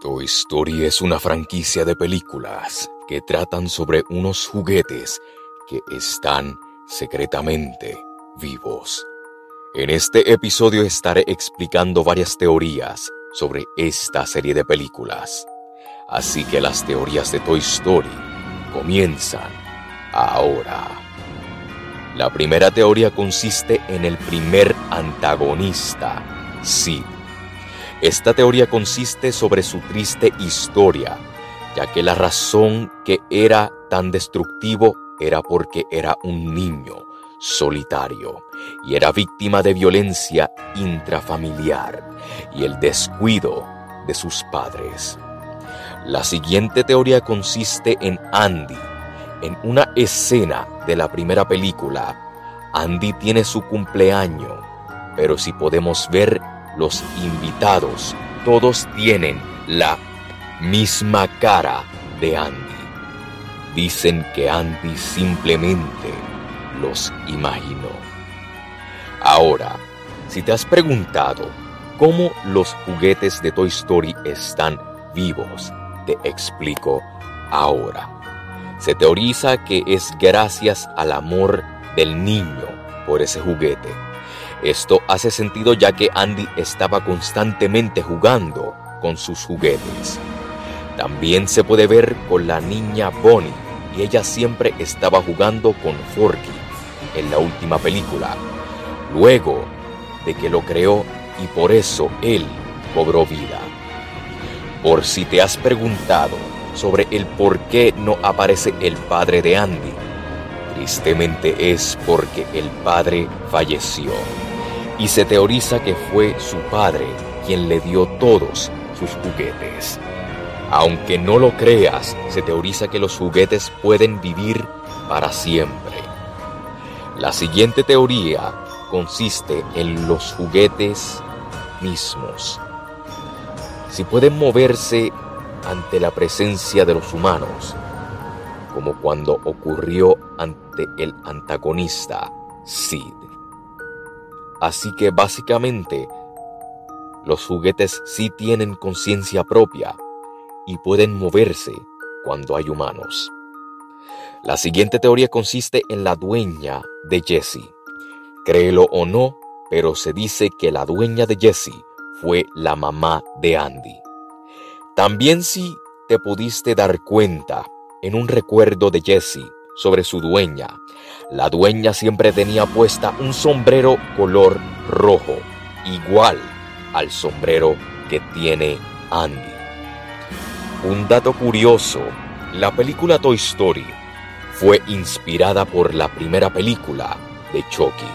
Toy Story es una franquicia de películas que tratan sobre unos juguetes que están secretamente vivos. En este episodio estaré explicando varias teorías sobre esta serie de películas. Así que las teorías de Toy Story comienzan ahora. La primera teoría consiste en el primer antagonista, Sid. Esta teoría consiste sobre su triste historia, ya que la razón que era tan destructivo era porque era un niño solitario y era víctima de violencia intrafamiliar y el descuido de sus padres. La siguiente teoría consiste en Andy. En una escena de la primera película, Andy tiene su cumpleaños, pero si podemos ver los invitados, todos tienen la misma cara de Andy. Dicen que Andy simplemente los imaginó. Ahora, si te has preguntado cómo los juguetes de Toy Story están vivos, te explico ahora. Se teoriza que es gracias al amor del niño por ese juguete. Esto hace sentido ya que Andy estaba constantemente jugando con sus juguetes. También se puede ver con la niña Bonnie y ella siempre estaba jugando con Forky en la última película, luego de que lo creó y por eso él cobró vida. Por si te has preguntado sobre el por qué no aparece el padre de Andy, tristemente es porque el padre falleció y se teoriza que fue su padre quien le dio todos sus juguetes. Aunque no lo creas, se teoriza que los juguetes pueden vivir para siempre. La siguiente teoría consiste en los juguetes mismos. Si pueden moverse ante la presencia de los humanos, como cuando ocurrió ante el antagonista Sid. Así que básicamente los juguetes sí tienen conciencia propia y pueden moverse cuando hay humanos. La siguiente teoría consiste en la dueña de Jesse. Créelo o no, pero se dice que la dueña de Jesse fue la mamá de Andy. También si te pudiste dar cuenta en un recuerdo de Jesse sobre su dueña, la dueña siempre tenía puesta un sombrero color rojo, igual al sombrero que tiene Andy. Un dato curioso, la película Toy Story fue inspirada por la primera película de Chucky.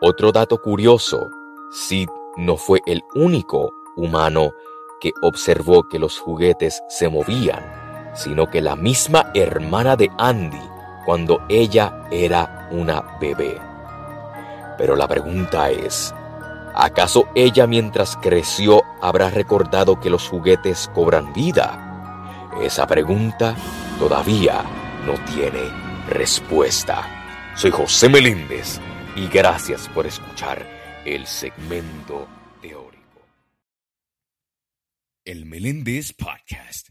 Otro dato curioso, Sid no fue el único humano que observó que los juguetes se movían, sino que la misma hermana de Andy cuando ella era una bebé. Pero la pregunta es, ¿acaso ella mientras creció habrá recordado que los juguetes cobran vida? Esa pregunta todavía no tiene respuesta. Soy José Meléndez y gracias por escuchar el segmento teórico. El Meléndez Podcast,